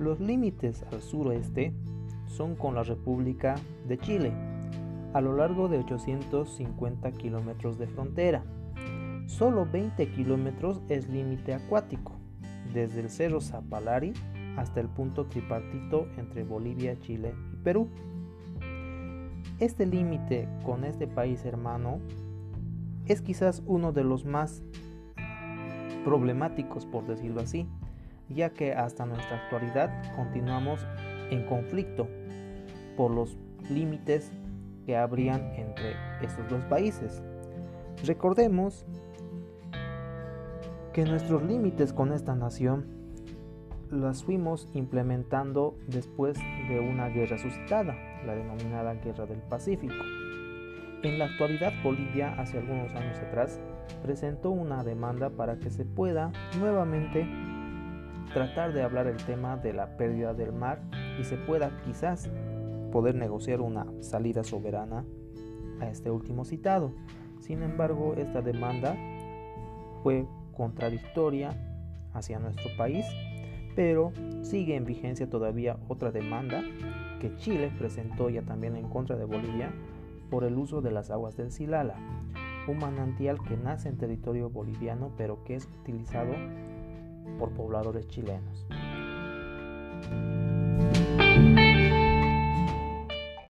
Los límites al suroeste son con la República de Chile, a lo largo de 850 kilómetros de frontera. Solo 20 kilómetros es límite acuático, desde el Cerro Zapalari hasta el punto tripartito entre Bolivia, Chile y Perú. Este límite con este país hermano es quizás uno de los más problemáticos, por decirlo así, ya que hasta nuestra actualidad continuamos en conflicto por los límites que habrían entre estos dos países. Recordemos que nuestros límites con esta nación las fuimos implementando después de una guerra suscitada, la denominada Guerra del Pacífico. En la actualidad Bolivia, hace algunos años atrás, presentó una demanda para que se pueda nuevamente tratar de hablar el tema de la pérdida del mar y se pueda quizás poder negociar una salida soberana a este último citado. Sin embargo, esta demanda fue contradictoria hacia nuestro país, pero sigue en vigencia todavía otra demanda que Chile presentó ya también en contra de Bolivia por el uso de las aguas del Silala, un manantial que nace en territorio boliviano pero que es utilizado por pobladores chilenos.